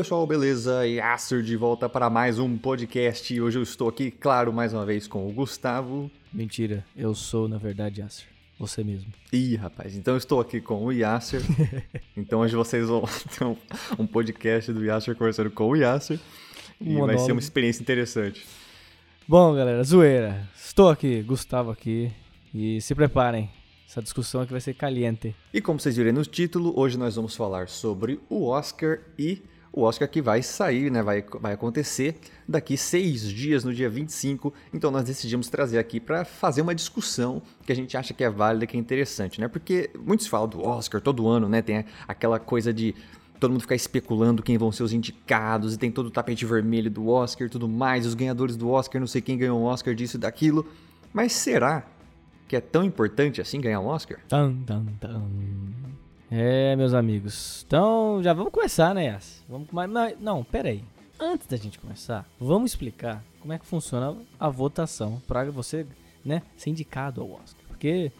pessoal, beleza? Yasser de volta para mais um podcast. E hoje eu estou aqui, claro, mais uma vez com o Gustavo. Mentira, eu sou na verdade Yasser. Você mesmo. Ih, rapaz, então eu estou aqui com o Yasser. então hoje vocês vão ter um, um podcast do Yasser conversando com o Yasser. E vai ser uma experiência interessante. Bom, galera, zoeira. Estou aqui, Gustavo aqui. E se preparem, essa discussão aqui vai ser caliente. E como vocês viram no título, hoje nós vamos falar sobre o Oscar e o Oscar que vai sair, né? Vai, vai acontecer daqui seis dias, no dia 25. Então nós decidimos trazer aqui para fazer uma discussão que a gente acha que é válida, que é interessante, né? Porque muitos falam do Oscar todo ano, né? Tem aquela coisa de todo mundo ficar especulando quem vão ser os indicados e tem todo o tapete vermelho do Oscar e tudo mais, os ganhadores do Oscar, não sei quem ganhou o Oscar disso e daquilo. Mas será que é tão importante assim ganhar um Oscar? Tan, tan, tan. É, meus amigos. Então, já vamos começar, né, Yas? Vamos mas, não, pera aí. Antes da gente começar, vamos explicar como é que funciona a votação para você, né, ser indicado ao Oscar. Porque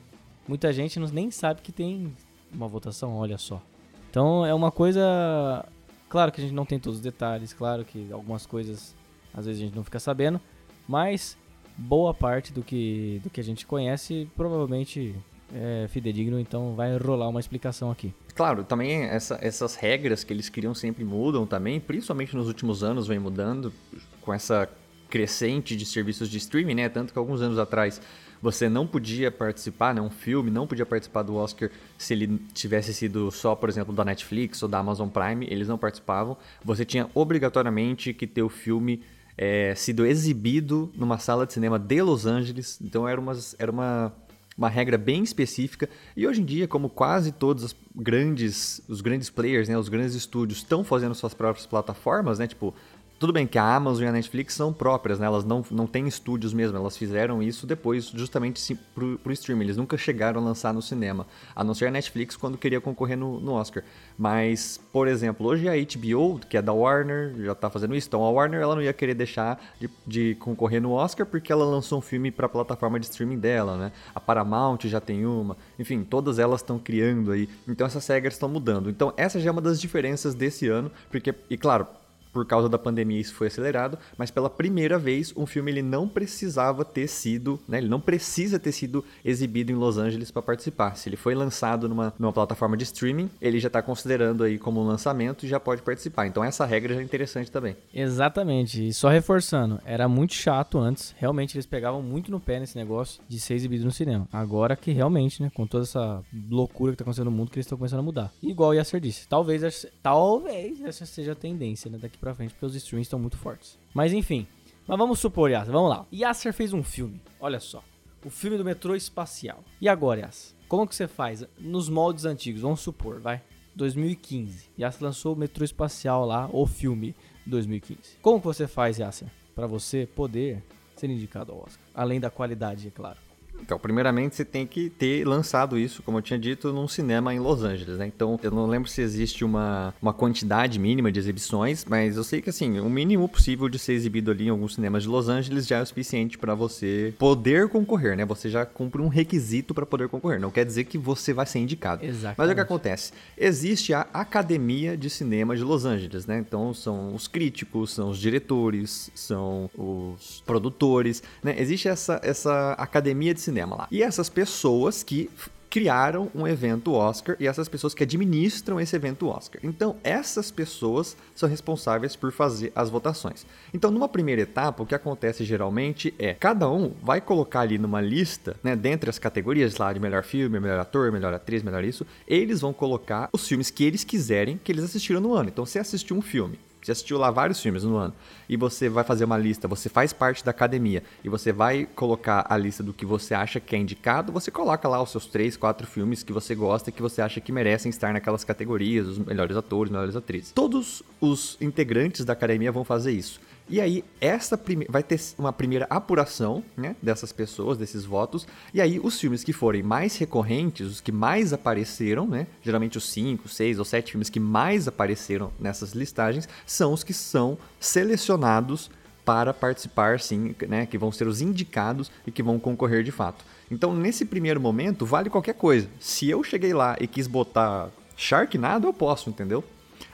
muita gente nem sabe que tem uma votação, olha só. Então, é uma coisa, claro que a gente não tem todos os detalhes, claro que algumas coisas às vezes a gente não fica sabendo, mas boa parte do que do que a gente conhece provavelmente é fidedigno, então vai rolar uma explicação aqui. Claro, também essa, essas regras que eles criam sempre mudam também, principalmente nos últimos anos vem mudando com essa crescente de serviços de streaming, né? Tanto que alguns anos atrás você não podia participar, né? Um filme não podia participar do Oscar se ele tivesse sido só, por exemplo, da Netflix ou da Amazon Prime, eles não participavam. Você tinha obrigatoriamente que ter o filme é, sido exibido numa sala de cinema de Los Angeles. Então era, umas, era uma uma regra bem específica. E hoje em dia, como quase todos os grandes, os grandes players, né, os grandes estúdios estão fazendo suas próprias plataformas, né, tipo tudo bem que a Amazon e a Netflix são próprias, né? Elas não, não têm estúdios mesmo, elas fizeram isso depois justamente pro, pro streaming. Eles nunca chegaram a lançar no cinema, a não ser a Netflix quando queria concorrer no, no Oscar. Mas, por exemplo, hoje a HBO, que é da Warner, já tá fazendo isso. Então a Warner ela não ia querer deixar de, de concorrer no Oscar porque ela lançou um filme para a plataforma de streaming dela, né? A Paramount já tem uma. Enfim, todas elas estão criando aí. Então essas regras estão mudando. Então essa já é uma das diferenças desse ano, porque e claro, por causa da pandemia isso foi acelerado, mas pela primeira vez um filme ele não precisava ter sido, né, ele não precisa ter sido exibido em Los Angeles para participar. Se ele foi lançado numa, numa plataforma de streaming, ele já está considerando aí como um lançamento e já pode participar. Então essa regra já é interessante também. Exatamente. E só reforçando, era muito chato antes. Realmente eles pegavam muito no pé nesse negócio de ser exibido no cinema. Agora que realmente, né, com toda essa loucura que está acontecendo no mundo, que eles estão começando a mudar. Igual o Yasser disse, talvez, talvez essa seja a tendência, né, daqui pra frente, porque os streams estão muito fortes. Mas enfim, mas vamos supor, Yasser, vamos lá. Yasser fez um filme, olha só. O filme do metrô espacial. E agora, Yasser? Como que você faz? Nos moldes antigos, vamos supor, vai. 2015. Yasser lançou o metrô espacial lá, o filme 2015. Como que você faz, Yasser? Para você poder ser indicado ao Oscar. Além da qualidade, é claro. Então, primeiramente, você tem que ter lançado isso, como eu tinha dito, num cinema em Los Angeles, né? Então, eu não lembro se existe uma, uma quantidade mínima de exibições, mas eu sei que, assim, o mínimo possível de ser exibido ali em alguns cinemas de Los Angeles já é o suficiente para você poder concorrer, né? Você já cumpre um requisito para poder concorrer. Não quer dizer que você vai ser indicado. Exatamente. Mas o que acontece? Existe a Academia de Cinema de Los Angeles, né? Então, são os críticos, são os diretores, são os produtores, né? Existe essa, essa academia de cinema cinema lá. E essas pessoas que criaram um evento Oscar e essas pessoas que administram esse evento Oscar. Então, essas pessoas são responsáveis por fazer as votações. Então, numa primeira etapa, o que acontece geralmente é cada um vai colocar ali numa lista, né, dentre as categorias lá de melhor filme, melhor ator, melhor atriz, melhor isso, eles vão colocar os filmes que eles quiserem que eles assistiram no ano. Então, se assistiu um filme você assistiu lá vários filmes no ano e você vai fazer uma lista, você faz parte da academia e você vai colocar a lista do que você acha que é indicado, você coloca lá os seus três, quatro filmes que você gosta e que você acha que merecem estar naquelas categorias, os melhores atores, melhores atrizes. Todos os integrantes da academia vão fazer isso. E aí, essa prime... vai ter uma primeira apuração né, dessas pessoas, desses votos. E aí, os filmes que forem mais recorrentes, os que mais apareceram, né? Geralmente os 5, 6 ou 7 filmes que mais apareceram nessas listagens, são os que são selecionados para participar, sim, né? Que vão ser os indicados e que vão concorrer de fato. Então, nesse primeiro momento, vale qualquer coisa. Se eu cheguei lá e quis botar Sharknado, eu posso, entendeu?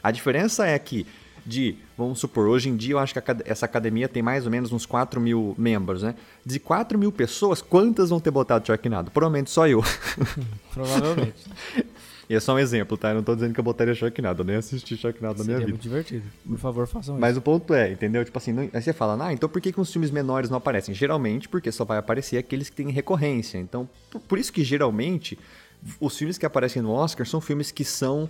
A diferença é que de, vamos supor, hoje em dia eu acho que essa academia tem mais ou menos uns 4 mil membros, né? De 4 mil pessoas, quantas vão ter botado Sharknado? Provavelmente só eu. Provavelmente. E é só um exemplo, tá? Eu não tô dizendo que eu botaria Sharknado, eu nem assisti Sharknado na minha vida. muito divertido. Por favor, façam isso. Mas o ponto é, entendeu? Tipo assim, não... aí você fala, ah, então por que, que os filmes menores não aparecem? Geralmente porque só vai aparecer aqueles que têm recorrência. Então, por isso que geralmente os filmes que aparecem no Oscar são filmes que são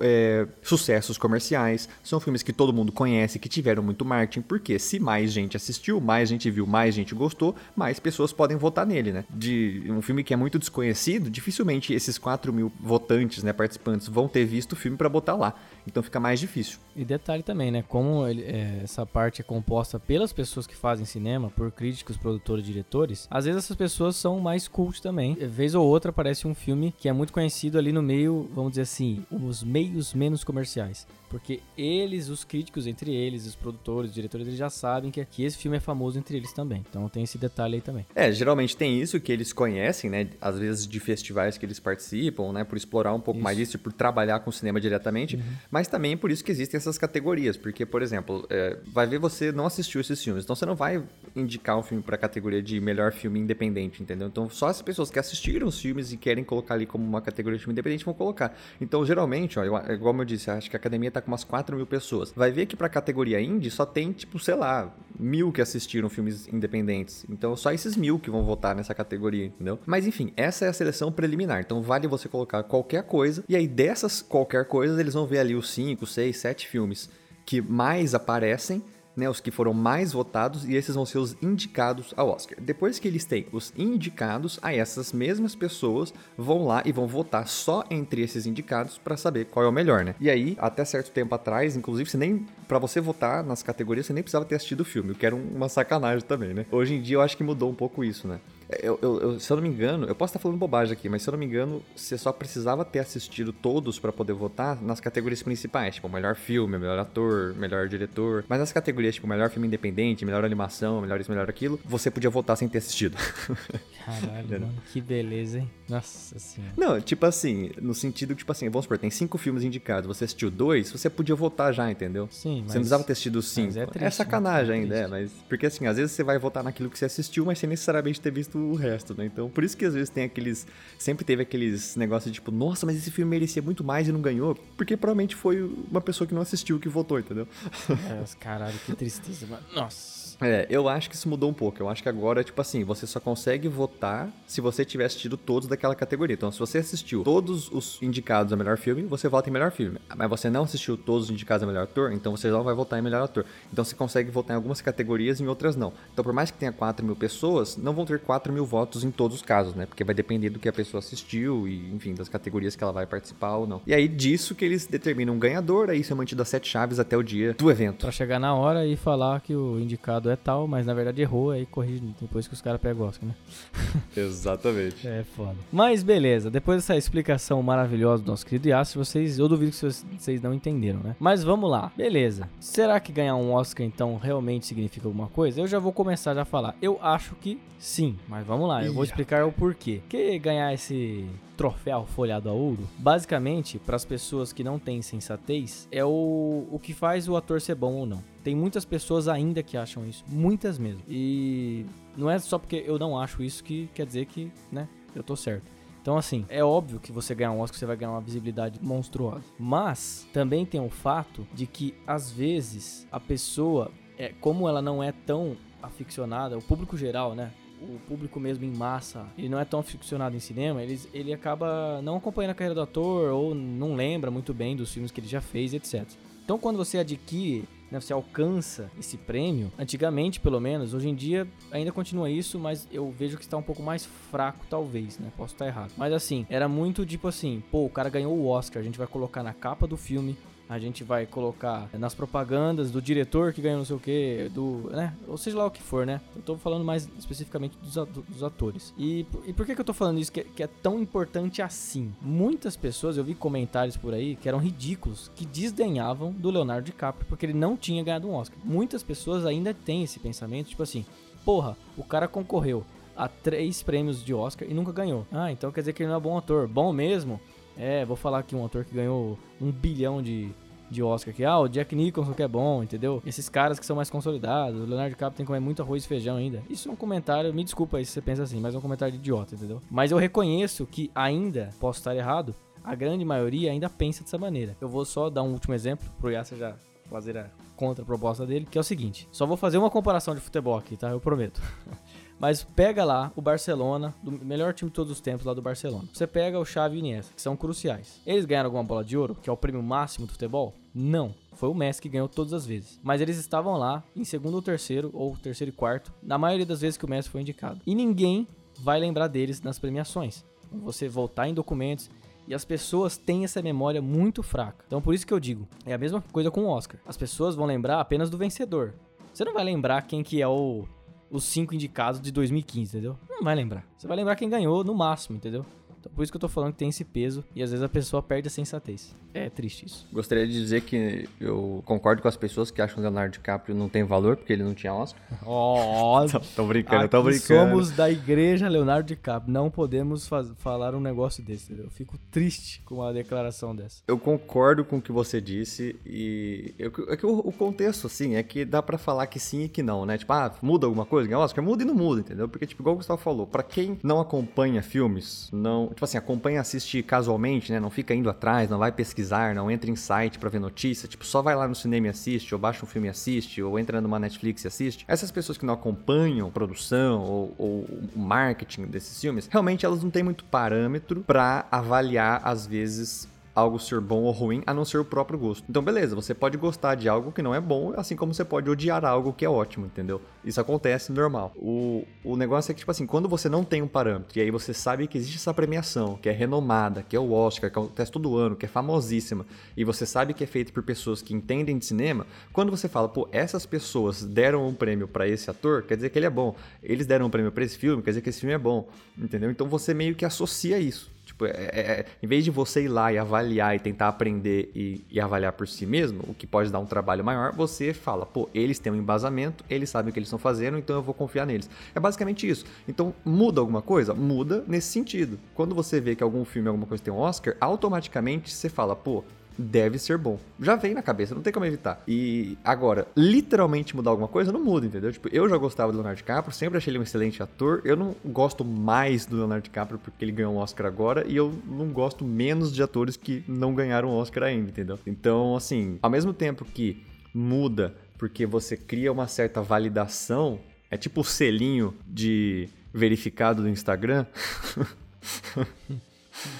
é, sucessos comerciais, são filmes que todo mundo conhece, que tiveram muito marketing, porque se mais gente assistiu, mais gente viu, mais gente gostou, mais pessoas podem votar nele, né? De um filme que é muito desconhecido, dificilmente esses 4 mil votantes, né, participantes, vão ter visto o filme para botar lá. Então fica mais difícil. E detalhe também, né? Como ele, é, essa parte é composta pelas pessoas que fazem cinema, por críticos, produtores, diretores, às vezes essas pessoas são mais cult também. Vez ou outra aparece um filme que é muito conhecido ali no meio, vamos dizer assim, os meios menos comerciais. Porque eles, os críticos entre eles, os produtores, os diretores, eles já sabem que aqui esse filme é famoso entre eles também. Então tem esse detalhe aí também. É, geralmente tem isso que eles conhecem, né? Às vezes de festivais que eles participam, né? Por explorar um pouco isso. mais isso, por trabalhar com cinema diretamente. Uhum. Mas também por isso que existem essas categorias. Porque, por exemplo, é, vai ver você não assistiu esses filmes. Então você não vai indicar um filme para a categoria de melhor filme independente, entendeu? Então só as pessoas que assistiram os filmes e querem colocar ali como uma categoria de filme independente vão colocar. Então geralmente, ó, eu, igual eu disse, acho que a academia tá com umas 4 mil pessoas. Vai ver que pra categoria indie só tem, tipo, sei lá, mil que assistiram filmes independentes. Então só esses mil que vão votar nessa categoria, entendeu? Mas enfim, essa é a seleção preliminar. Então vale você colocar qualquer coisa. E aí dessas qualquer coisa, eles vão ver ali os 5, 6, 7 filmes que mais aparecem né, os que foram mais votados, e esses vão ser os indicados ao Oscar. Depois que eles têm os indicados, aí essas mesmas pessoas vão lá e vão votar só entre esses indicados para saber qual é o melhor, né? E aí, até certo tempo atrás, inclusive, você nem para você votar nas categorias, você nem precisava ter assistido o filme, o que era uma sacanagem também, né? Hoje em dia eu acho que mudou um pouco isso, né? Eu, eu, eu, se eu não me engano, eu posso estar falando bobagem aqui, mas se eu não me engano, você só precisava ter assistido todos para poder votar nas categorias principais, tipo melhor filme, melhor ator, melhor diretor. Mas nas categorias tipo melhor filme independente, melhor animação, melhor isso, melhor aquilo, você podia votar sem ter assistido. Caralho, mano, que beleza, hein? Nossa senhora. Não, tipo assim, no sentido, tipo assim, vamos supor, tem cinco filmes indicados, você assistiu dois, você podia votar já, entendeu? Sim, mas... Você não precisava ter assistido cinco. É, triste, é, sacanagem né? ainda, é, mas... Porque assim, às vezes você vai votar naquilo que você assistiu, mas sem necessariamente ter visto o resto, né? Então, por isso que às vezes tem aqueles. Sempre teve aqueles negócios de tipo, nossa, mas esse filme merecia muito mais e não ganhou. Porque provavelmente foi uma pessoa que não assistiu que votou, entendeu? É, caralho, que tristeza, mano. Nossa. É, eu acho que isso mudou um pouco. Eu acho que agora, tipo assim, você só consegue votar se você tiver assistido todos daquela categoria. Então, se você assistiu todos os indicados a melhor filme, você vota em melhor filme. Mas você não assistiu todos os indicados a melhor ator, então você vai votar em melhor ator. Então, você consegue votar em algumas categorias e em outras não. Então, por mais que tenha 4 mil pessoas, não vão ter 4 mil votos em todos os casos, né? Porque vai depender do que a pessoa assistiu e, enfim, das categorias que ela vai participar ou não. E aí, disso que eles determinam um ganhador, aí isso é mantido as sete chaves até o dia do evento. Pra chegar na hora e falar que o indicado é tal, mas na verdade errou, aí corrige depois que os caras pegam o Oscar, né? Exatamente. é foda. Mas beleza, depois dessa explicação maravilhosa do nosso querido Yasser, vocês, eu duvido que vocês não entenderam, né? Mas vamos lá, beleza. Será que ganhar um Oscar então realmente significa alguma coisa? Eu já vou começar já a falar. Eu acho que sim, mas vamos lá, eu vou explicar o porquê. Que ganhar esse troféu folhado a ouro, basicamente, para as pessoas que não têm sensatez, é o, o que faz o ator ser bom ou não. Tem muitas pessoas ainda que acham isso, muitas mesmo. E não é só porque eu não acho isso que quer dizer que, né, eu tô certo. Então, assim, é óbvio que você ganhar um Oscar, você vai ganhar uma visibilidade monstruosa. Mas também tem o fato de que, às vezes, a pessoa, é, como ela não é tão aficionada, o público geral, né? o público mesmo em massa, ele não é tão aficionado em cinema, ele, ele acaba não acompanhando a carreira do ator ou não lembra muito bem dos filmes que ele já fez, etc. Então, quando você adquire, né, você alcança esse prêmio, antigamente pelo menos, hoje em dia ainda continua isso, mas eu vejo que está um pouco mais fraco, talvez, né? Posso estar errado. Mas assim, era muito tipo assim: pô, o cara ganhou o Oscar, a gente vai colocar na capa do filme a gente vai colocar nas propagandas do diretor que ganhou não sei o que, do, né? Ou seja lá o que for, né? Eu tô falando mais especificamente dos, atores. E, e por que, que eu tô falando isso que, que é tão importante assim? Muitas pessoas, eu vi comentários por aí que eram ridículos, que desdenhavam do Leonardo DiCaprio porque ele não tinha ganhado um Oscar. Muitas pessoas ainda têm esse pensamento, tipo assim, porra, o cara concorreu a três prêmios de Oscar e nunca ganhou. Ah, então quer dizer que ele não é bom ator. Bom mesmo? É, vou falar aqui um ator que ganhou um bilhão de de Oscar que, ah, o Jack Nicholson que é bom, entendeu? Esses caras que são mais consolidados, o Leonardo DiCaprio tem que comer muito arroz e feijão ainda. Isso é um comentário, me desculpa aí se você pensa assim, mas é um comentário idiota, entendeu? Mas eu reconheço que ainda, posso estar errado, a grande maioria ainda pensa dessa maneira. Eu vou só dar um último exemplo pro Yasser já fazer a contra-proposta dele, que é o seguinte: só vou fazer uma comparação de futebol aqui, tá? Eu prometo. Mas pega lá o Barcelona, do melhor time de todos os tempos lá do Barcelona. Você pega o Xavi e Iniesta, que são cruciais. Eles ganharam alguma bola de ouro, que é o prêmio máximo do futebol? Não. Foi o Messi que ganhou todas as vezes. Mas eles estavam lá em segundo ou terceiro, ou terceiro e quarto, na maioria das vezes que o Messi foi indicado. E ninguém vai lembrar deles nas premiações. Você voltar em documentos, e as pessoas têm essa memória muito fraca. Então por isso que eu digo, é a mesma coisa com o Oscar. As pessoas vão lembrar apenas do vencedor. Você não vai lembrar quem que é o os cinco indicados de 2015, entendeu? Não vai lembrar. Você vai lembrar quem ganhou no máximo, entendeu? Então por isso que eu tô falando que tem esse peso e às vezes a pessoa perde a sensatez. É triste isso. Gostaria de dizer que eu concordo com as pessoas que acham que o Leonardo DiCaprio não tem valor porque ele não tinha Oscar. Ó, tô, tô brincando, tô brincando. somos da igreja Leonardo DiCaprio. Não podemos falar um negócio desse, entendeu? Eu fico triste com uma declaração dessa. Eu concordo com o que você disse e eu, é que o, o, contexto, assim, é que dá para falar que sim e que não, né? Tipo, ah, muda alguma coisa, ganha Oscar? Muda e não muda, entendeu? Porque, tipo, igual o Gustavo falou, pra quem não acompanha filmes, não, tipo assim, acompanha, assiste casualmente, né? Não fica indo atrás, não vai pesquisar não entra em site para ver notícia, tipo, só vai lá no cinema e assiste, ou baixa um filme e assiste, ou entra numa Netflix e assiste. Essas pessoas que não acompanham produção ou, ou o marketing desses filmes, realmente elas não têm muito parâmetro para avaliar, às vezes, algo ser bom ou ruim, a não ser o próprio gosto. Então, beleza, você pode gostar de algo que não é bom, assim como você pode odiar algo que é ótimo, entendeu? Isso acontece normal. O, o negócio é que, tipo assim, quando você não tem um parâmetro, e aí você sabe que existe essa premiação, que é renomada, que é o Oscar, que acontece todo ano, que é famosíssima, e você sabe que é feito por pessoas que entendem de cinema, quando você fala, pô, essas pessoas deram um prêmio para esse ator, quer dizer que ele é bom. Eles deram um prêmio para esse filme, quer dizer que esse filme é bom, entendeu? Então você meio que associa isso. Tipo, é, é, é, em vez de você ir lá e avaliar e tentar aprender e, e, avaliar por si mesmo, o que pode dar um trabalho maior, você fala, pô, eles têm um embasamento, eles sabem o que eles estão fazendo, então eu vou confiar neles. É basicamente isso. Então, muda alguma coisa? Muda nesse sentido. Quando você vê que algum filme, alguma coisa tem um Oscar, automaticamente você fala, pô, deve ser bom. Já vem na cabeça, não tem como evitar. E agora, literalmente mudar alguma coisa, não muda, entendeu? Tipo, eu já gostava do Leonardo DiCaprio, sempre achei ele um excelente ator. Eu não gosto mais do Leonardo DiCaprio porque ele ganhou um Oscar agora e eu não gosto menos de atores que não ganharam um Oscar ainda, entendeu? Então, assim, ao mesmo tempo que muda porque você cria uma certa validação, é tipo o selinho de verificado do Instagram.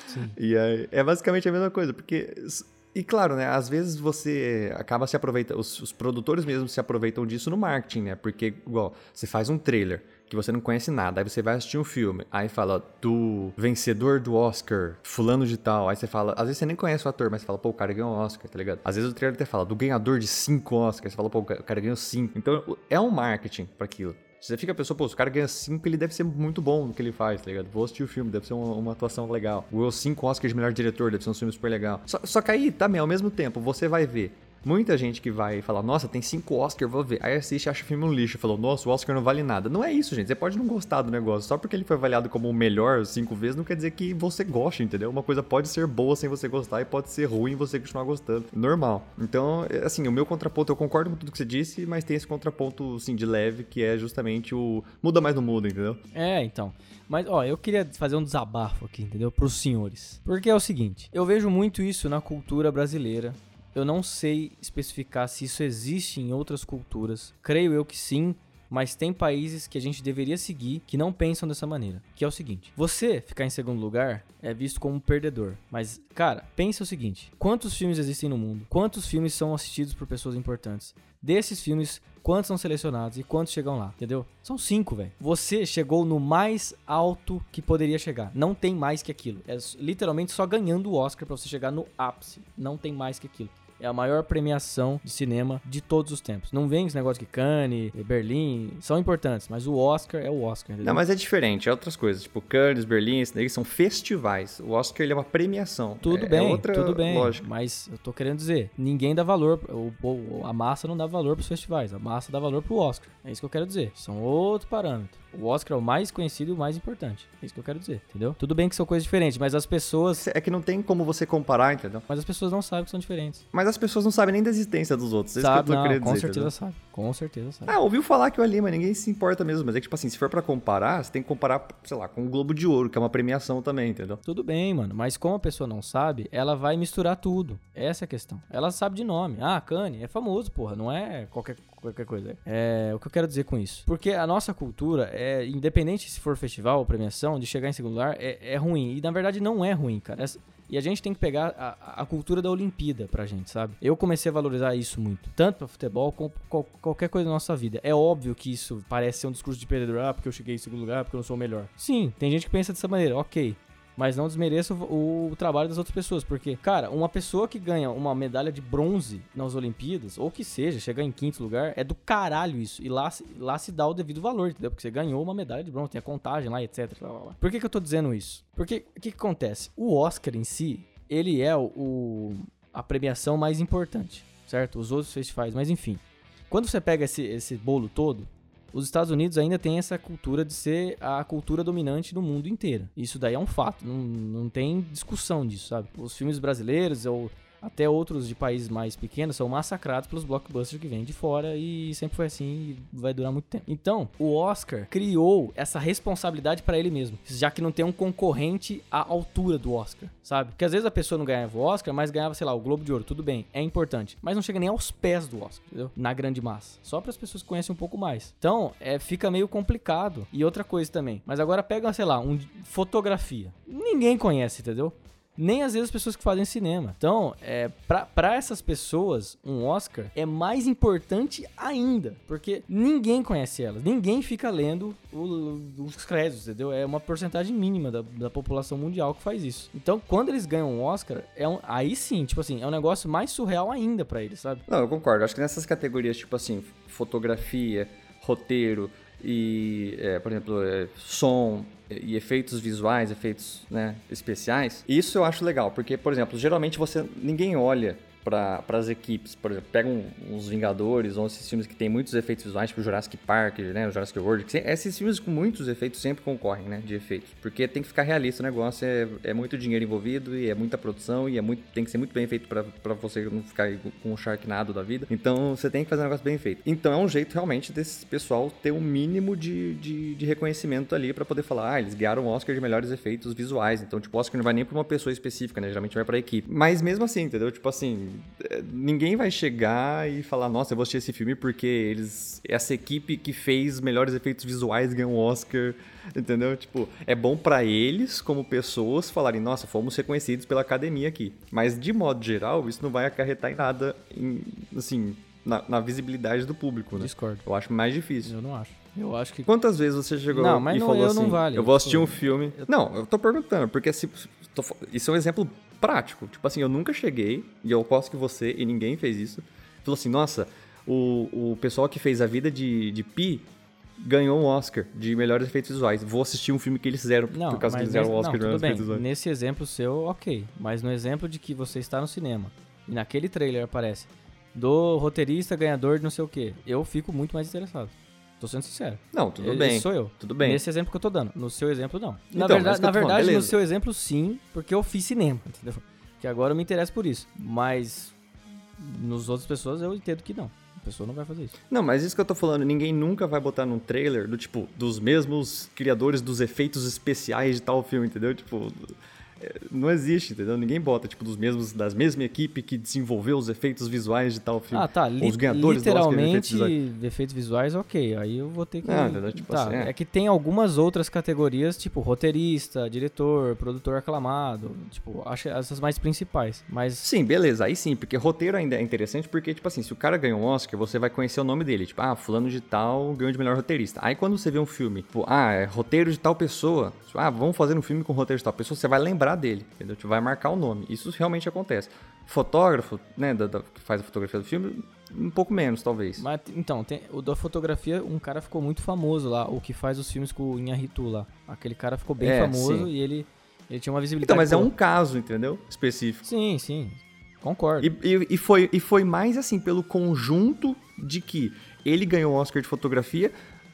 Sim. E é, é basicamente a mesma coisa, porque e claro, né? Às vezes você acaba se aproveitando, os, os, produtores mesmo se aproveitam disso no marketing, né? Porque, igual, você faz um trailer que você não conhece nada, aí você vai assistir um filme, aí fala do vencedor do Oscar, fulano de tal, aí você fala, às vezes você nem conhece o ator, mas você fala, pô, o cara ganhou um Oscar, tá ligado? Às vezes o trailer até fala do ganhador de cinco Oscars, você fala, pô, o cara ganhou cinco. Então é um marketing para aquilo. Você fica a pessoa, pô, se o cara ganha 5, ele deve ser muito bom no que ele faz, tá ligado? Vou assistir o filme, deve ser uma, uma atuação legal. Ganhou 5 Oscars de melhor diretor, deve ser um filme super legal. Só, só que aí, também, ao mesmo tempo, você vai ver Muita gente que vai falar, nossa, tem cinco Oscars, vou ver. Aí assiste e acha o filme um lixo. Falou, nossa, o Oscar não vale nada. Não é isso, gente. Você pode não gostar do negócio. Só porque ele foi avaliado como o melhor cinco vezes, não quer dizer que você goste, entendeu? Uma coisa pode ser boa sem você gostar e pode ser ruim você continuar gostando. Normal. Então, é, assim, o meu contraponto, eu concordo com tudo que você disse, mas tem esse contraponto, assim, de leve, que é justamente o muda mais no muda, entendeu? É, então. Mas, ó, eu queria fazer um desabafo aqui, entendeu? Pros senhores. Porque é o seguinte, eu vejo muito isso na cultura brasileira eu não sei especificar se isso existe em outras culturas. Creio eu que sim, mas tem países que a gente deveria seguir que não pensam dessa maneira. Que é o seguinte: você ficar em segundo lugar é visto como um perdedor. Mas, cara, pensa o seguinte: quantos filmes existem no mundo? Quantos filmes são assistidos por pessoas importantes? Desses filmes, quantos são selecionados e quantos chegam lá? Entendeu? São cinco, velho. Você chegou no mais alto que poderia chegar. Não tem mais que aquilo. É literalmente só ganhando o Oscar para você chegar no ápice. Não tem mais que aquilo é a maior premiação de cinema de todos os tempos. Não vem esse negócio que Cannes, Berlim, são importantes, mas o Oscar é o Oscar. Entendeu? Não, mas é diferente, é outras coisas. Tipo, Cannes, Berlim, isso daí são festivais. O Oscar ele é uma premiação. Tudo é, bem, é outra tudo bem. Lógica. Mas eu tô querendo dizer, ninguém dá valor, o, o, a massa não dá valor pros festivais, a massa dá valor pro Oscar. É isso que eu quero dizer. São outro parâmetro. O Oscar é o mais conhecido e o mais importante. É isso que eu quero dizer, entendeu? Tudo bem que são coisas diferentes, mas as pessoas. É que não tem como você comparar, entendeu? Mas as pessoas não sabem que são diferentes. Mas as pessoas não sabem nem da existência dos outros. É sabe, isso que eu tô não, querendo com dizer, certeza entendeu? sabe. Com certeza sabe. Ah, ouviu falar aquilo ali, mas ninguém se importa mesmo. Mas é que, tipo assim, se for pra comparar, você tem que comparar, sei lá, com o Globo de Ouro, que é uma premiação também, entendeu? Tudo bem, mano. Mas como a pessoa não sabe, ela vai misturar tudo. Essa é a questão. Ela sabe de nome. Ah, Kanye é famoso, porra. Não é qualquer, qualquer coisa. É o que eu quero dizer com isso. Porque a nossa cultura é, independente se for festival ou premiação, de chegar em segundo lugar, é, é ruim. E na verdade não é ruim, cara. Essa- e a gente tem que pegar a, a cultura da Olimpíada pra gente, sabe? Eu comecei a valorizar isso muito. Tanto pra futebol como qual- qualquer coisa da nossa vida. É óbvio que isso parece ser um discurso de perdedor. Ah, porque eu cheguei em segundo lugar, porque eu não sou o melhor. Sim, tem gente que pensa dessa maneira. Ok. Mas não desmereça o, o trabalho das outras pessoas. Porque, cara, uma pessoa que ganha uma medalha de bronze nas Olimpíadas, ou que seja, chegar em quinto lugar, é do caralho isso. E lá, lá se dá o devido valor, entendeu? Porque você ganhou uma medalha de bronze, tem a contagem lá, etc. Por que, que eu tô dizendo isso? Porque o que, que acontece? O Oscar em si, ele é o, o- a premiação mais importante, certo? Os outros festivais, mas enfim. Quando você pega esse, esse bolo todo, os Estados Unidos ainda tem essa cultura de ser a cultura dominante no mundo inteiro. Isso daí é um fato, não, não tem discussão disso, sabe? Os filmes brasileiros ou até outros de países mais pequenos são massacrados pelos blockbusters que vêm de fora e sempre foi assim e vai durar muito tempo. Então, o Oscar criou essa responsabilidade pra ele mesmo, já que não tem um concorrente à altura do Oscar, sabe? Porque às vezes a pessoa não ganhava o Oscar, mas ganhava, sei lá, o Globo de Ouro, tudo bem, é importante, mas não chega nem aos pés do Oscar, entendeu? Na grande massa. Só para as pessoas que conhecem um pouco mais. Então, é, fica meio complicado. E outra coisa também. Mas agora pega, sei lá, um fotografia. Ninguém conhece, entendeu? Nem às vezes as pessoas que fazem cinema. Então, é, pra essas pessoas, um Oscar é mais importante ainda. Porque ninguém conhece elas. Ninguém fica lendo o- os créditos, entendeu? É uma porcentagem mínima da, da população mundial que faz isso. Então, quando eles ganham um Oscar, é um, aí sim, tipo assim, é um negócio mais surreal ainda pra eles, sabe? Não, eu concordo. Acho que nessas categorias, tipo assim, fotografia, roteiro e, é, por exemplo, é, som e efeitos visuais, efeitos né, especiais, isso eu acho legal, porque, por exemplo, geralmente você ninguém olha para as equipes, por exemplo, pega um- uns Vingadores ou esses filmes que tem muitos efeitos visuais, tipo Jurassic Park, né, o Jurassic World, que se- esses filmes com muitos efeitos sempre concorrem, né, de efeitos, porque tem que ficar realista o negócio, é, é muito dinheiro envolvido e é muita produção e é muito, tem que ser muito bem feito para você não ficar com o Sharknado da vida, então você tem que fazer um negócio bem feito. Então é um jeito realmente desse pessoal ter um mínimo de, de, de reconhecimento ali para poder falar, ah, eles ganharam o Oscar de melhores efeitos visuais, então tipo, o Oscar não vai nem pra uma pessoa específica, né, geralmente vai pra equipe. Mas mesmo assim, entendeu? Tipo assim, é, ninguém vai chegar e falar, nossa, eu vou assistir esse filme porque eles. Essa equipe que fez melhores efeitos visuais ganhou um Oscar. Entendeu? Tipo, é bom pra eles, como pessoas, falarem, nossa, fomos reconhecidos pela academia aqui. Mas, de modo geral, isso não vai acarretar em nada, em, assim, na, na visibilidade do público, né? Discordo. Eu acho mais difícil. Eu não acho. Eu acho que. Quantas vezes você chegou Não, mas e não- falou eu assim, não vale. eu vou assistir Tipo, um filme... Não, eu tô perguntando, porque se, tô isso é um exemplo prático. Tipo assim, eu nunca cheguei, e eu posso que você, e ninguém fez isso, falou assim, nossa, o, o pessoal que fez A Vida de, de Pi ganhou um Oscar de melhores efeitos visuais. Vou assistir um filme que eles fizeram Não, por causa que eles fizeram o Oscar não, de melhores bem. efeitos visuais. Nesse exemplo seu, ok. Mas no exemplo de que você está no cinema e naquele trailer aparece do roteirista ganhador de não sei o que, eu fico muito mais interessado. Tô sendo sincero. Não, tudo Esse bem. sou eu. Tudo bem. Nesse exemplo que eu tô dando. No seu exemplo, não. Então, na mas verdade, na falando, verdade no seu exemplo, sim, porque eu fiz cinema, entendeu? Que agora eu me interesso por isso. Mas nos outras pessoas eu entendo que não. A pessoa não vai fazer isso. Não, mas isso que eu tô falando, ninguém nunca vai botar num trailer do tipo, dos mesmos criadores dos efeitos especiais de tal filme, entendeu? Tipo, é, não existe, entendeu? Ninguém bota, tipo, dos mesmos, das mesma equipe que desenvolveu os efeitos visuais de tal filme. Ah, tá. Li os ganhadores do Oscar efeitos literalmente, visuais. efeitos visuais, ok. Aí eu vou ter que. Não, entendeu? Tipo tá, assim, é. é. que tem algumas outras categorias, tipo roteirista, diretor, produtor aclamado. Tipo, acho essas mais principais. Mas. Sim, beleza, aí sim, porque roteiro ainda é interessante, porque, tipo assim, se o cara ganhou um Oscar, você vai conhecer o nome dele, tipo, ah, fulano de tal ganhou de melhor roteirista. Aí quando você vê um filme, tipo, ah, é roteiro de tal pessoa, tipo, ah, vamos fazer um filme com roteiro de tal pessoa, você vai lembrar dele, entendeu? Tipo, vai marcar o nome. Isso realmente acontece. Fotógrafo, né, da, da- que faz a fotografia do filme, um pouco menos, talvez. Mas, então, tem, o da fotografia, um cara ficou muito famoso lá, o que faz os filmes com o Inharitu lá. Aquele cara ficou bem É, famoso sim. e ele, ele tinha uma visibilidade. Então, mas é um caso, entendeu? Específico. Sim, sim. Concordo. E, e- e foi, e foi mais assim, pelo conjunto de que ele ganhou o Oscar de fotografia,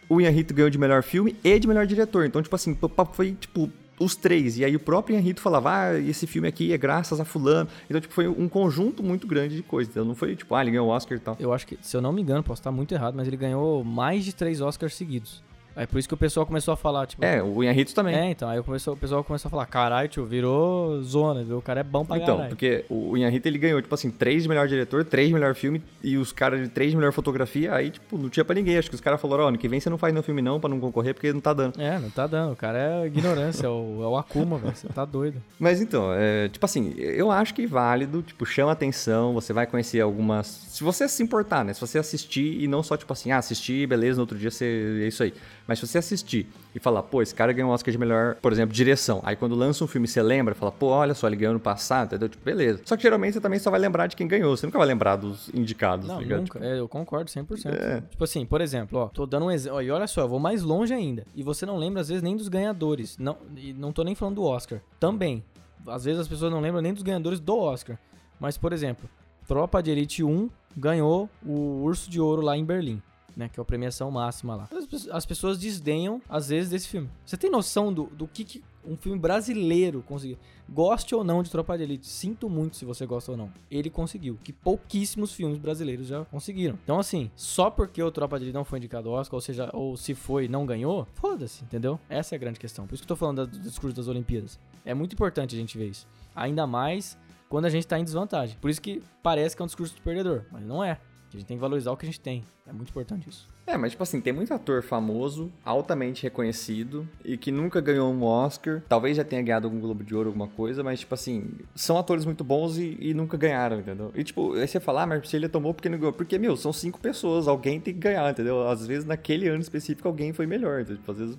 o Ian ganhou de melhor filme e de melhor diretor. Então, tipo assim, foi, tipo, os três. E aí o próprio Henrito falava, ah, esse filme aqui é graças a fulano. Então, tipo, foi um conjunto muito grande de coisas. Então não foi, tipo, ah, ele ganhou o Oscar e tal. Eu acho que, se eu não me engano, posso estar muito errado, mas ele ganhou mais de três Oscars seguidos. É por isso que o pessoal começou a falar, tipo. É, o Inharitos também. É, então. Aí começou, o pessoal começou a falar: caralho, tio, virou zona, viu? O cara é bom pra então. Então, porque o Inharito ele ganhou, tipo assim, três de melhor diretor, três de melhor filme e os caras de três de melhor fotografia. Aí, tipo, não tinha pra ninguém. Acho que os caras falaram: ó, oh, ano que vem você não faz no filme não pra não concorrer porque não tá dando. É, não tá dando. O cara é ignorância, é, o, é o Akuma, velho. Você tá doido. Mas então, é, tipo assim, eu acho que válido, tipo, chama atenção, você vai conhecer algumas. Se você se importar, né? Se você assistir e não só, tipo assim, ah, assistir, beleza, no outro dia você. É isso aí. Mas se você assistir e falar, pô, esse cara ganhou um Oscar de melhor, por exemplo, direção. Aí quando lança um filme, você lembra, fala, pô, olha só, ele ganhou no passado, entendeu? Tipo, beleza. Só que geralmente você também só vai lembrar de quem ganhou. Você nunca vai lembrar dos indicados, Não, tá nunca. Tipo... É, eu concordo 100%. É. Tipo assim, por exemplo, ó, tô dando um exemplo. E olha só, eu vou mais longe ainda. E você não lembra, às vezes, nem dos ganhadores. Não, e não tô nem falando do Oscar. Também. Às vezes as pessoas não lembram nem dos ganhadores do Oscar. Mas, por exemplo, Tropa de Elite 1 ganhou o Urso de Ouro lá em Berlim né? Que é a premiação máxima lá. As, as pessoas desdenham, às vezes, desse filme. Você tem noção do, do que, que um filme brasileiro conseguiu? Goste ou não de Tropa de Elite, sinto muito se você gosta ou não. Ele conseguiu, que pouquíssimos filmes brasileiros já conseguiram. Então, assim, só porque o Tropa de Elite não foi indicado ao Oscar, ou seja, ou se foi não ganhou, foda-se, entendeu? Essa é a grande questão. Por isso que eu tô falando do discurso das Olimpíadas. É muito importante a gente ver isso. Ainda mais quando a gente tá em desvantagem. Por isso que parece que é um discurso do perdedor, mas não é. A gente tem que valorizar o que a gente tem. É muito importante isso. É, mas tipo assim, tem muito ator famoso, altamente reconhecido e que nunca ganhou um Oscar. Talvez já tenha ganhado algum Globo de Ouro, alguma coisa, mas tipo assim, são atores muito bons e, e nunca ganharam, entendeu? E tipo, aí você fala, ah, mas se ele tomou porque não ganhou. Porque, meu, são cinco pessoas, alguém tem que ganhar, entendeu? Às vezes naquele ano específico alguém foi melhor, entendeu? Tipo, às vezes.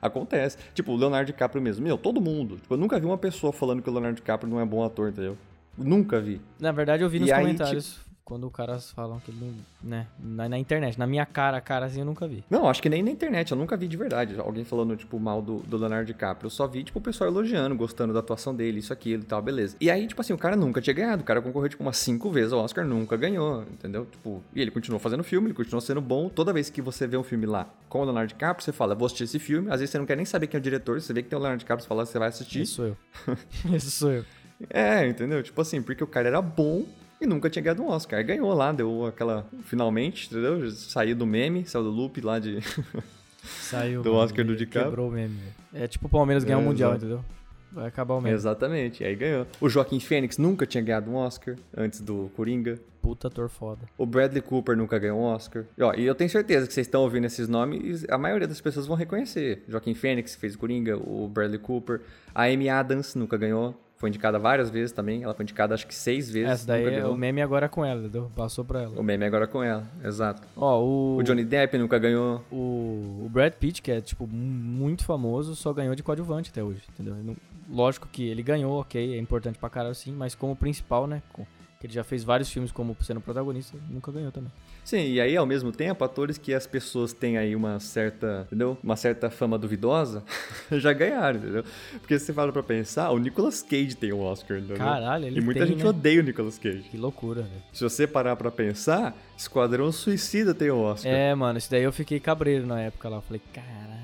Acontece. Tipo, o Leonardo DiCaprio mesmo. Meu, todo mundo. Tipo, eu nunca vi uma pessoa falando que o Leonardo DiCaprio não é bom ator, entendeu? Nunca vi. Na verdade, eu vi nos e comentários. Aí, tipo, quando os caras falam que ele não. né? Na, na, internet. Na minha cara, cara, assim, eu nunca vi. Não, acho que nem na internet, eu nunca vi de verdade. Alguém falando, tipo, mal do, do Leonardo DiCaprio. Eu só vi, tipo, o pessoal elogiando, gostando da atuação dele, isso, aquilo e tal, beleza. E aí, tipo assim, o cara nunca tinha ganhado. O cara concorreu, tipo, umas cinco vezes ao Oscar, nunca ganhou, entendeu? Tipo, e ele continuou fazendo filme, ele continuou sendo bom. Toda vez que você vê um filme lá com o Leonardo DiCaprio, você fala, vou assistir esse filme. Às vezes você não quer nem saber quem é o diretor, você vê que tem o Leonardo DiCaprio, você fala, você vai assistir. Esse sou eu. Esse sou eu. É, entendeu? Tipo assim, porque o cara era bom e nunca tinha ganhado um Oscar. Aí ganhou lá, deu aquela. Finalmente, entendeu? Saiu do meme, saiu do loop lá de. Saiu. do Oscar do DiCaprio. Quebrou o meme. É tipo o Palmeiras ganhar o é, um Mundial, entendeu? Vai acabar o meme. Exatamente, aí ganhou. O Joaquim Fênix nunca tinha ganhado um Oscar antes do Coringa. Puta ator foda. O Bradley Cooper nunca ganhou um Oscar. E, ó, e eu tenho certeza que vocês estão ouvindo esses nomes e a maioria das pessoas vão reconhecer. Joaquim Fênix fez o Coringa, o Bradley Cooper. A Amy Adams nunca ganhou. Foi indicada várias vezes também. Ela foi indicada acho que seis vezes. Essa daí é o meme agora com ela, entendeu? Passou pra ela. O meme agora com ela, exato. Ó, o... o Johnny Depp nunca ganhou. O... o Brad Pitt, que é, tipo, muito famoso, só ganhou de coadjuvante até hoje, entendeu? Lógico que ele ganhou, ok, é importante pra caralho sim, mas como principal, né? que ele já fez vários filmes como sendo protagonista, nunca ganhou também. Sim, e aí ao mesmo tempo, atores que as pessoas têm aí uma certa, entendeu? Uma certa fama duvidosa, já ganharam, entendeu? Porque se você fala pra pensar, o Nicolas Cage tem o um Oscar, entendeu? Caralho, ele E muita tem, gente né? odeia o Nicolas Cage. Que loucura, velho. Se você parar pra pensar, Esquadrão Suicida tem o um Oscar. É, mano, isso daí eu fiquei cabreiro na época lá. Eu falei, caralho.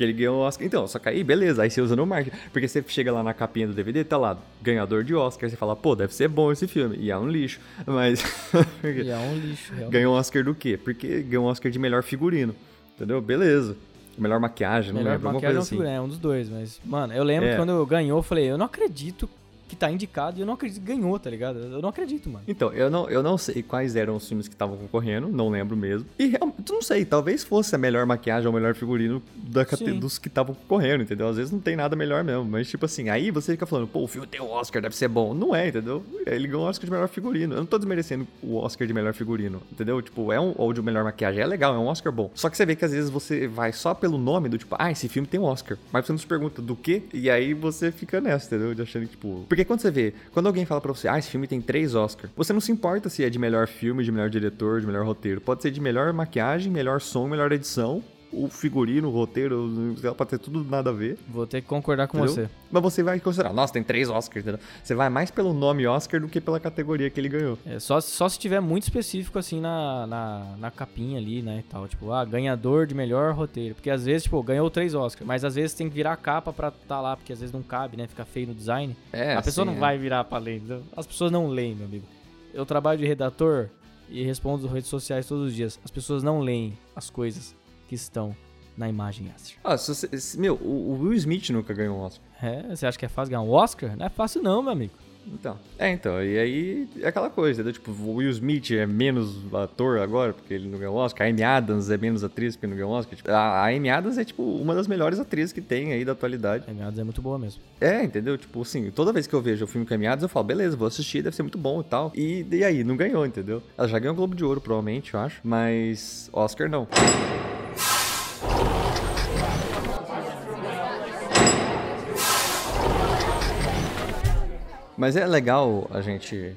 Que ele ganhou o Oscar. Então, só que aí, beleza, aí você usa no marketing. Porque você chega lá na capinha do DVD, tá lá, ganhador de Oscar. Você fala, pô, deve ser bom esse filme. E é um lixo. Mas. e é um lixo, realmente. Ganhou um Oscar do quê? Porque ganhou um Oscar de melhor figurino. Entendeu? Beleza. Melhor maquiagem, não melhor lembro. Melhor maquiagem coisa assim. é um dos dois, mas, mano, eu lembro é. que quando ganhou, eu falei, eu não acredito que tá indicado e eu não acredito que ganhou, tá ligado? Eu não acredito, mano. Então, eu não, eu não sei quais eram os filmes que estavam concorrendo, não lembro mesmo. E realmente, não sei, talvez fosse a melhor maquiagem ou o melhor figurino da, dos que estavam concorrendo, entendeu? Às vezes não tem nada melhor mesmo, mas tipo assim, aí você fica falando, pô, o filme tem o Oscar, deve ser bom. Não é, entendeu? Ele ganhou o Oscar de melhor figurino. Eu não tô desmerecendo o Oscar de melhor figurino, entendeu? Tipo, é um, ou de melhor maquiagem, é legal, é um Oscar bom. Só que você vê que às vezes você vai só pelo nome do tipo, ah, esse filme tem um Oscar. Mas você não se pergunta do quê? E aí você fica nessa, entendeu? De achando que, tipo. Porque quando você vê, quando alguém fala pra você, ah, esse filme tem três Oscars, você não se importa se é de melhor filme, de melhor diretor, de melhor roteiro. Pode ser de melhor maquiagem, melhor som, melhor edição. O figurino, o roteiro, pode ter tudo nada a ver. Vou ter que concordar com entendeu? você. Mas você vai considerar, nossa, tem três Oscars, entendeu? Você vai mais pelo nome Oscar do que pela categoria que ele ganhou. É, só, só se tiver muito específico, assim, na, na, na capinha ali, né, e tal. Tipo, ah, ganhador de melhor roteiro. Porque às vezes, tipo, ganhou três Oscars, mas às vezes tem que virar a capa pra tá lá, porque às vezes não cabe, né, fica feio no design. É, A pessoa sim, não é. vai virar pra ler, entendeu? As pessoas não leem, meu amigo. Eu trabalho de redator e respondo redes sociais todos os dias. As pessoas não leem as coisas que estão na imagem. Ah, você, meu, o Will Smith nunca ganhou um Oscar. É, você acha que é fácil ganhar um Oscar? Não é fácil não, meu amigo. Então, é, então, e aí é aquela coisa, entendeu? Tipo, o Will Smith é menos ator agora, porque ele não ganhou Oscar, a Amy Adams é menos atriz porque não ganhou Oscar. Tipo, a, a Amy Adams é, tipo, uma das melhores atrizes que tem aí da atualidade. A Amy Adams é muito boa mesmo. É, entendeu? Tipo, assim, toda vez que eu vejo o filme com a Amy Adams, eu falo, beleza, vou assistir, deve ser muito bom e tal. E, e aí, não ganhou, entendeu? Ela já ganhou o Globo de Ouro, provavelmente, eu acho, mas Oscar não. Mas é legal a gente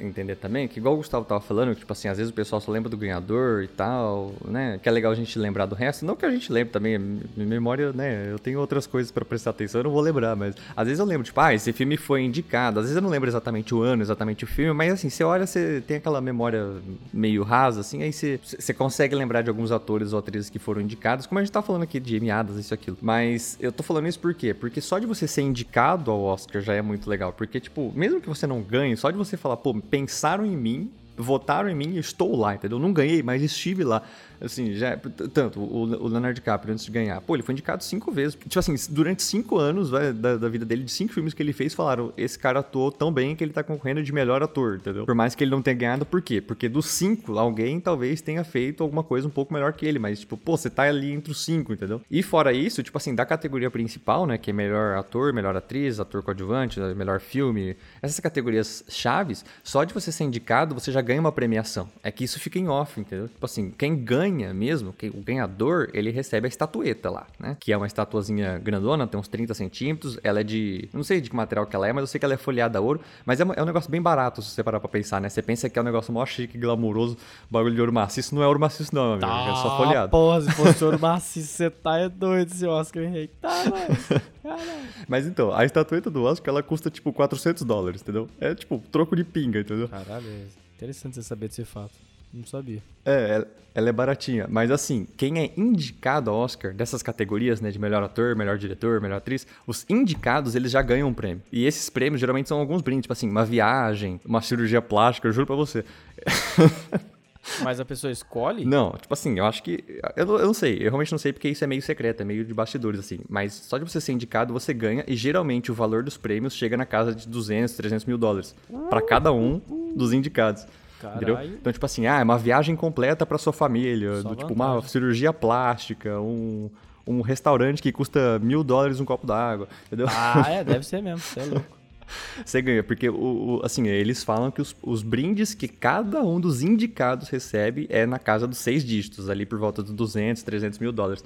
entender também que, igual o Gustavo tava falando, tipo assim, às vezes o pessoal só lembra do ganhador e tal, né? Que é legal a gente lembrar do resto. Não que a gente lembre também, memória, né? Eu tenho outras coisas para prestar atenção, eu não vou lembrar, mas às vezes eu lembro, tipo, ah, esse filme foi indicado. Às vezes eu não lembro exatamente o ano, exatamente o filme, mas assim, você olha, você tem aquela memória meio rasa, assim, aí você, você consegue lembrar de alguns atores ou atrizes que foram indicados, como a gente tá falando aqui de emiadas, isso aquilo. Mas eu tô falando isso por quê? Porque só de você ser indicado ao Oscar já é muito legal. Porque, tipo, mesmo que você não ganhe, só de você falar, pensaram em mim, votaram em mim e estou lá, entendeu? Não ganhei, mas estive lá. Assim, já. Tanto, o, o Leonardo DiCaprio, antes de ganhar, pô, ele foi indicado cinco vezes. Tipo assim, durante cinco anos vai, da, da, vida dele, de cinco filmes que ele fez, falaram: esse cara atuou tão bem que ele tá concorrendo de melhor ator, entendeu? Por mais que ele não tenha ganhado, por quê? Porque dos cinco, alguém talvez tenha feito alguma coisa um pouco melhor que ele, mas, tipo, pô, você tá ali entre os cinco, entendeu? E fora isso, tipo assim, da categoria principal, né, que é melhor ator, melhor atriz, ator coadjuvante, melhor filme, essas categorias chaves, só de você ser indicado, você já ganha uma premiação. É que isso fica em off, entendeu? Tipo assim, quem ganha mesmo, que o ganhador, ele recebe a estatueta lá, né? Que é uma estatuazinha grandona, tem uns 30 centímetros. Ela é de. Não sei de que material que ela é, mas eu sei que ela é folhada a ouro. Mas é, é um negócio bem barato, se você parar pra pensar, né? Você pensa que é um negócio mó chique, glamouroso, bagulho de ouro maciço. Não é ouro maciço, não, meu amigo. Tá, é só folhado. Porra, se fosse ouro maciço, você tá é doido, esse Oscar Henrique. Tá, mano. Mas então, a estatueta do Oscar, ela custa tipo 400 dólares, entendeu? É tipo troco de pinga, entendeu? Caralho, é interessante você saber desse fato. Não sabia. É, ela é baratinha. Mas assim, quem é indicado ao Oscar dessas categorias, né? De melhor ator, melhor diretor, melhor atriz, os indicados, eles já ganham um prêmio. E esses prêmios geralmente são alguns brindes, tipo assim, uma viagem, uma cirurgia plástica, eu juro pra você. Mas a pessoa escolhe? Não, tipo assim, eu acho que. Eu, eu não sei, eu realmente não sei porque isso é meio secreto, é meio de bastidores, assim. Mas só de você ser indicado, você ganha, e geralmente o valor dos prêmios chega na casa de 200, 300 mil dólares. para cada um dos indicados. Entendeu? Então, tipo assim, ah, é uma viagem completa para sua família, do, tipo, uma cirurgia plástica, um, um restaurante que custa mil dólares um copo d'água, entendeu? Ah, é, deve ser mesmo, você é louco. Você ganha, porque o, o, assim, eles falam que os, os, brindes que cada um dos indicados recebe é na casa dos seis dígitos, ali por volta dos 200, 300 mil dólares.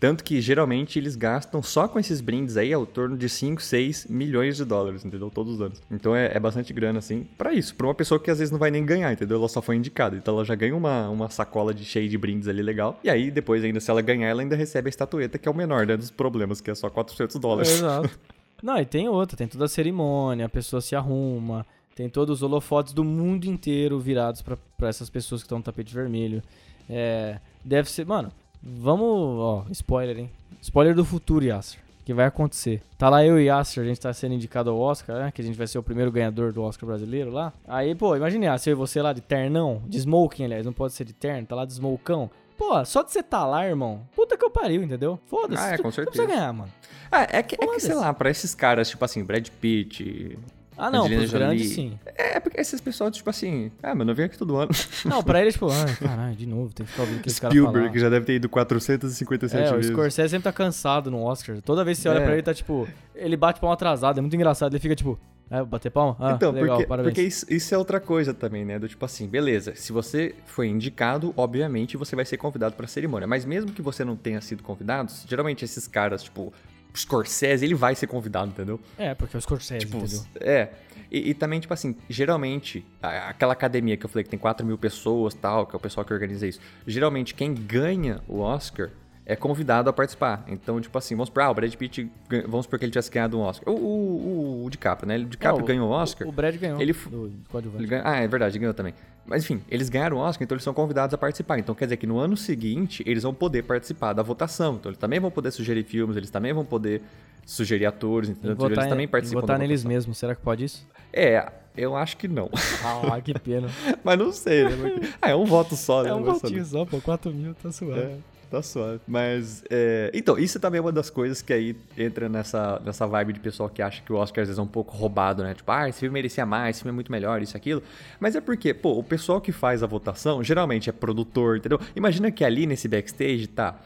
Tanto que geralmente eles gastam só com esses brindes aí ao torno de 5, 6 milhões de dólares, entendeu? Todos os anos. Então é, é bastante grana, assim, para isso. Pra uma pessoa que às vezes não vai nem ganhar, entendeu? Ela só foi indicada. Então ela já ganha uma, uma sacola de cheia de brindes ali legal. E aí depois, ainda se ela ganhar, ela ainda recebe a estatueta, que é o menor né, dos problemas, que é só 400 dólares. exato. Não, e tem outra, tem toda a cerimônia, a pessoa se arruma, tem todos os holofotes do mundo inteiro virados para essas pessoas que estão no tapete vermelho. É, deve ser, mano, vamos, ó, spoiler, hein? Spoiler do futuro, Yasser. Que vai acontecer. Tá lá eu e Yasser, a gente tá sendo indicado ao Oscar, né? Que a gente vai ser o primeiro ganhador do Oscar brasileiro lá. Aí, pô, imagine, Yasser e você lá de ternão, de smoking, aliás, não pode ser de terno, tá lá de smokão. Pô, só de você tá lá, irmão, puta que eu pariu, entendeu? Foda-se. Ah, é, com certeza. Não precisa ganhar, mano. Ah, é que, é que, sei lá, pra esses caras, tipo assim, Brad Pitt, ah, não, Angelina pros Jolie. grandes, sim. É, porque esses pessoal, tipo assim, ah, mano, eu venho aqui todo ano. Não, pra eles, tipo, ah, caralho, de novo, tem que ficar ouvindo aqueles caras Spielberg, que já deve ter ido 457 é, vezes. o Scorsese sempre tá cansado no Oscar. Toda vez que você olha é. pra ele, tá tipo, ele bate palma atrasado, é muito engraçado, ele fica tipo, é, bater palma? Ah, então, legal, porque, parabéns. porque isso, isso, é outra coisa também, né? Do tipo assim, beleza, se você foi indicado, obviamente você vai ser convidado pra cerimônia. Mas mesmo que você não tenha sido convidado, geralmente esses caras, tipo, Scorsese, ele vai ser convidado, entendeu? É, porque é o Scorsese, tipo, entendeu? É. E, e, também, tipo assim, geralmente, aquela academia que eu falei que tem 4 mil pessoas tal, que é o pessoal que organiza isso. Geralmente, quem ganha o Oscar é convidado a participar. Então, tipo assim, vamos supor, ah, o Brad Pitt, vamos supor que ele tivesse ganhado um Oscar. O, o, o DiCaprio, né? O DiCaprio é, o, ganhou o Oscar. O, Brad ganhou. Ele, do, ele ganhou, ah, é verdade, ganhou também. Mas enfim, eles ganharam o Oscar, então eles são convidados a participar. Então quer dizer que no ano seguinte eles vão poder participar da votação. Então eles também vão poder sugerir filmes, eles também vão poder sugerir atores, entendeu? Votar, eles também participam. Votar neles mesmos, será que pode isso? É, eu acho que não. Ah, que pena. Mas não sei, né? Ah, é um voto só, né? É um votinho só, pô, 4 mil, tá suave. É. Tá suave. Mas, é... então, isso também é uma das coisas que aí entra nessa, nessa vibe de pessoal que acha que o Oscar às vezes é um pouco roubado, né? Tipo, ah, esse filme merecia mais, esse filme é muito melhor, isso aquilo. Mas é porque, pô, o pessoal que faz a votação geralmente é produtor, entendeu? Imagina que ali nesse backstage tá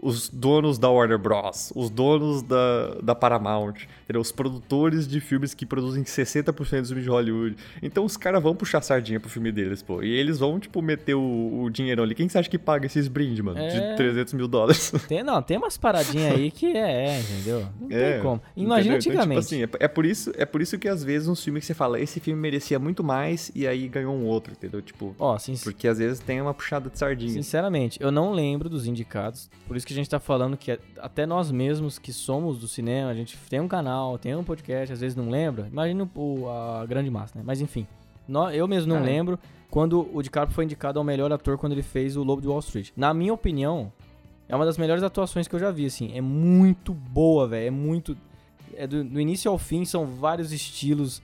os donos da Warner Bros., os donos da, da Paramount, entendeu? os produtores de filmes que produzem 60% dos filmes de Hollywood. Então os caras vão puxar sardinha pro filme deles, pô. E eles vão, tipo, meter o, o dinheirão ali. Quem você acha que paga esses brindes, mano? É... De 300 mil dólares. Tem, não, tem umas paradinhas aí que é, é entendeu? Não é, tem como. Imagina entendeu? antigamente. Então, tipo assim, é, é, por isso, é por isso que às vezes um filme que você fala, esse filme merecia muito mais e aí ganhou um outro, entendeu? Tipo, Ó, sim, porque às vezes tem uma puxada de sardinha. Sinceramente, eu não lembro dos indicados, por isso que gente tá falando que até nós mesmos que somos do cinema, a gente tem um canal, tem um podcast, às vezes não lembra. Imagina o, a grande massa, né? Mas enfim, eu mesmo não lembro quando o DiCaprio foi indicado ao melhor ator quando ele fez o Lobo de Wall Street. Na minha opinião, é uma das melhores atuações que eu já vi, assim. É muito boa, velho. É muito. É do, do, início ao fim, são vários estilos.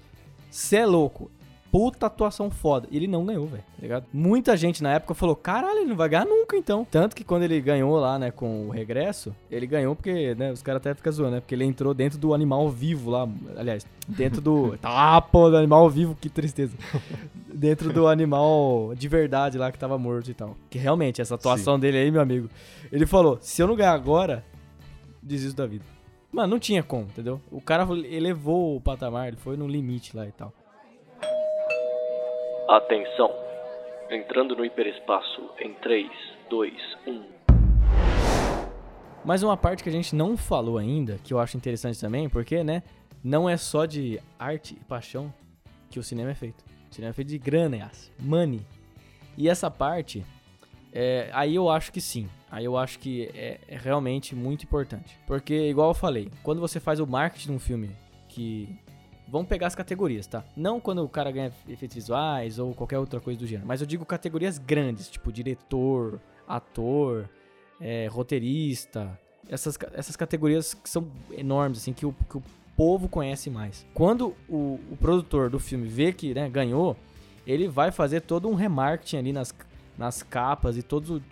Cê é louco puta atuação foda. E ele não ganhou, velho, tá ligado? Muita gente na época falou, caralho, ele não vai ganhar nunca, então. Tanto que quando ele ganhou lá, né, com o regresso, ele ganhou porque, né, os caras até ficam zoando, né? Porque ele entrou dentro do animal vivo lá, aliás, dentro do... tá, pô, do animal vivo, que tristeza. dentro do animal de verdade lá que tava morto e tal. Que realmente, essa atuação Sim. dele aí, meu amigo, ele falou, se eu não ganhar agora, desisto da vida. Mano, não tinha como, entendeu? O cara elevou o patamar, ele foi no limite lá e tal. Atenção! Entrando no hiperespaço em 3, 2, 1. Mais uma parte que a gente não falou ainda, que eu acho interessante também, porque, né, não é só de arte e paixão que o cinema é feito. O cinema é feito de grana, yas, money. E essa parte, é, aí eu acho que sim. Aí eu acho que é, é realmente muito importante. Porque, igual eu falei, quando você faz o marketing de um filme que Vamos pegar as categorias, tá? Não quando o cara ganha efeitos visuais ou qualquer outra coisa do gênero, mas eu digo categorias grandes, tipo diretor, ator, é, roteirista, essas, essas categorias que são enormes, assim, que o, que o povo conhece mais. Quando o, o produtor do filme vê que né, ganhou, ele vai fazer todo um remarketing ali nas, nas capas e todo,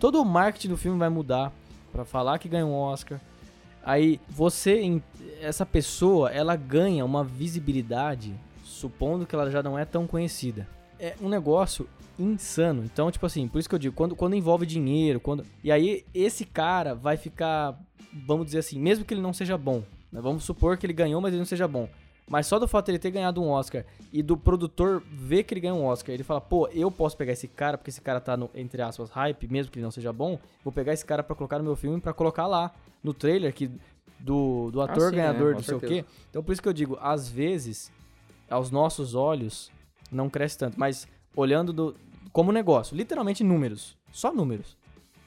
todo o marketing do filme vai mudar para falar que ganhou um Oscar, Aí você, essa pessoa, ela ganha uma visibilidade, supondo que ela já não é tão conhecida. É um negócio insano. Então, tipo assim, por isso que eu digo, quando, quando envolve dinheiro, quando. E aí, esse cara vai ficar, vamos dizer assim, mesmo que ele não seja bom. Né? Vamos supor que ele ganhou, mas ele não seja bom. Mas só do fato de ele ter ganhado um Oscar e do produtor ver que ele ganhou um Oscar, ele fala, pô, eu posso pegar esse cara, porque esse cara tá no, entre aspas, hype, mesmo que ele não seja bom, vou pegar esse cara para colocar no meu filme para colocar lá no trailer que do, do ator ah, sim, ganhador é, do sei o quê. Então por isso que eu digo, às vezes, aos nossos olhos, não cresce tanto. Mas olhando do, como negócio, literalmente números, só números,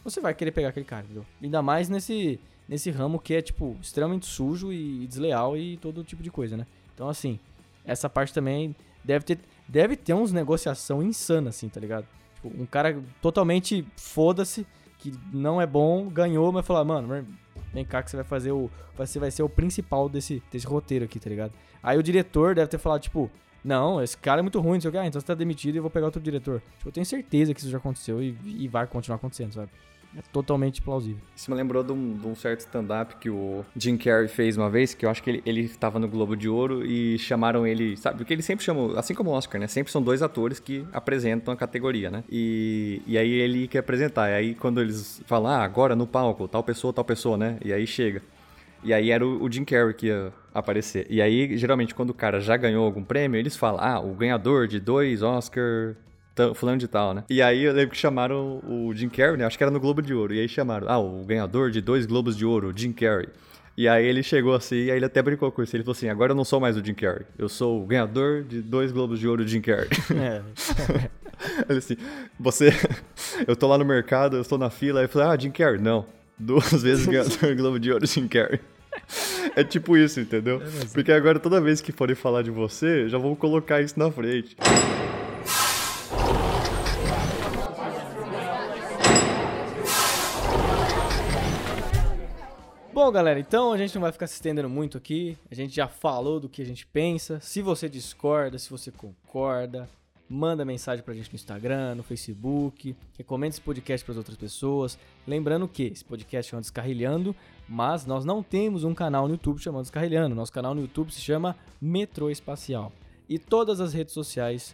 você vai querer pegar aquele cara, entendeu? Ainda mais nesse, nesse ramo que é, tipo, extremamente sujo e desleal e todo tipo de coisa, né? Então, assim, essa parte também deve ter, deve ter uns negociação insana, assim, tá ligado? Tipo, um cara totalmente foda-se, que não é bom, ganhou, mas falar, mano, vem cá que você vai fazer o. Você vai ser o principal desse, desse roteiro aqui, tá ligado? Aí o diretor deve ter falado, tipo, não, esse cara é muito ruim, não sei o que, ah, então você tá demitido e eu vou pegar outro diretor. Tipo, eu tenho certeza que isso já aconteceu e, e vai continuar acontecendo, sabe? É totalmente plausível. Isso me lembrou de um, de um certo stand-up que o Jim Carrey fez uma vez, que eu acho que ele, ele tava no Globo de Ouro e chamaram ele, sabe? Porque ele sempre chamou, assim como o Oscar, né? Sempre são dois atores que apresentam a categoria, né? E, e aí ele quer apresentar. E aí quando eles falam, ah, agora no palco, tal pessoa, tal pessoa, né? E aí chega. E aí era o, o Jim Carrey que ia aparecer. E aí, geralmente, quando o cara já ganhou algum prêmio, eles falam, ah, o ganhador de dois Oscar fulano de tal, né? E aí eu lembro que chamaram o Jim Carrey, né? Acho que era no Globo de Ouro. E aí chamaram, ah, o ganhador de dois Globos de Ouro, Jim Carrey. E aí ele chegou assim, e aí ele até brincou com isso. Ele falou assim: agora eu não sou mais o Jim Carrey. Eu sou o ganhador de dois Globos de Ouro, Jim Carrey. É. ele assim, você. eu tô lá no mercado, eu estou na fila. Aí eu falei: ah, Jim Carrey. Não. Duas vezes ganhador Globo de Ouro, Jim Carrey. É tipo isso, entendeu? Porque agora toda vez que forem falar de você, já vou colocar isso na frente. Bom, galera, então a gente não vai ficar se estendendo muito aqui. A gente já falou do que a gente pensa. Se você discorda, se você concorda, manda mensagem pra gente no Instagram, no Facebook, recomenda esse podcast para outras pessoas. Lembrando que esse podcast é um Descarrilhando, mas nós não temos um canal no YouTube chamado Descarrilhando. Nosso canal no YouTube se chama Metrô Espacial. E todas as redes sociais,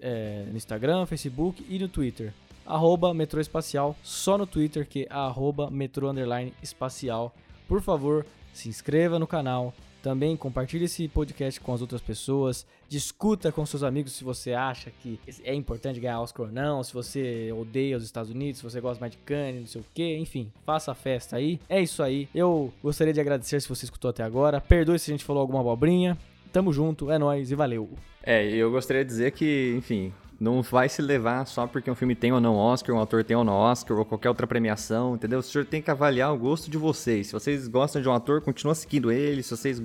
é, no Instagram, Facebook e no Twitter, arroba metrô espacial, só no Twitter que é arroba metrô underline espacial. Por favor, se inscreva no canal, também compartilhe esse podcast com as outras pessoas, discuta com seus amigos se você acha que é importante ganhar Oscar ou não, se você odeia os Estados Unidos, se você gosta mais de Cannes, não sei o que, enfim, faça a festa aí. É isso aí. Eu gostaria de agradecer se você escutou até agora. Perdoe se a gente falou alguma abobrinha. Tamo junto, é nóis e valeu. É, eu gostaria de dizer que, enfim, não vai se levar só porque um filme tem ou não Oscar, um ator tem ou não Oscar, ou qualquer outra premiação, entendeu? O senhor tem que avaliar o gosto de vocês. Se vocês gostam de um ator, continua seguindo ele. Se vocês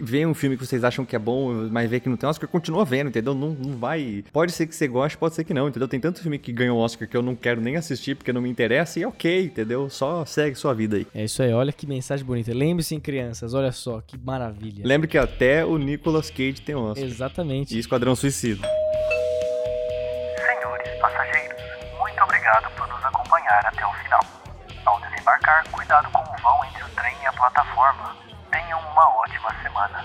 veem um filme que vocês acham que é bom, mas vê que não tem Oscar, continua vendo, entendeu? Não, não vai. Pode ser que você goste, pode ser que não, entendeu? Tem tanto filme que ganhou Oscar que eu não quero nem assistir porque não me interessa, e é ok, entendeu? Só segue sua vida aí. É isso aí, olha que mensagem bonita. Lembre-se, em crianças, olha só, que maravilha. Lembre que até o Nicolas Cage tem Oscar. Exatamente. E Esquadrão Suicida. Ao desembarcar, cuidado com o vão entre o trem e a plataforma. Tenham uma ótima semana.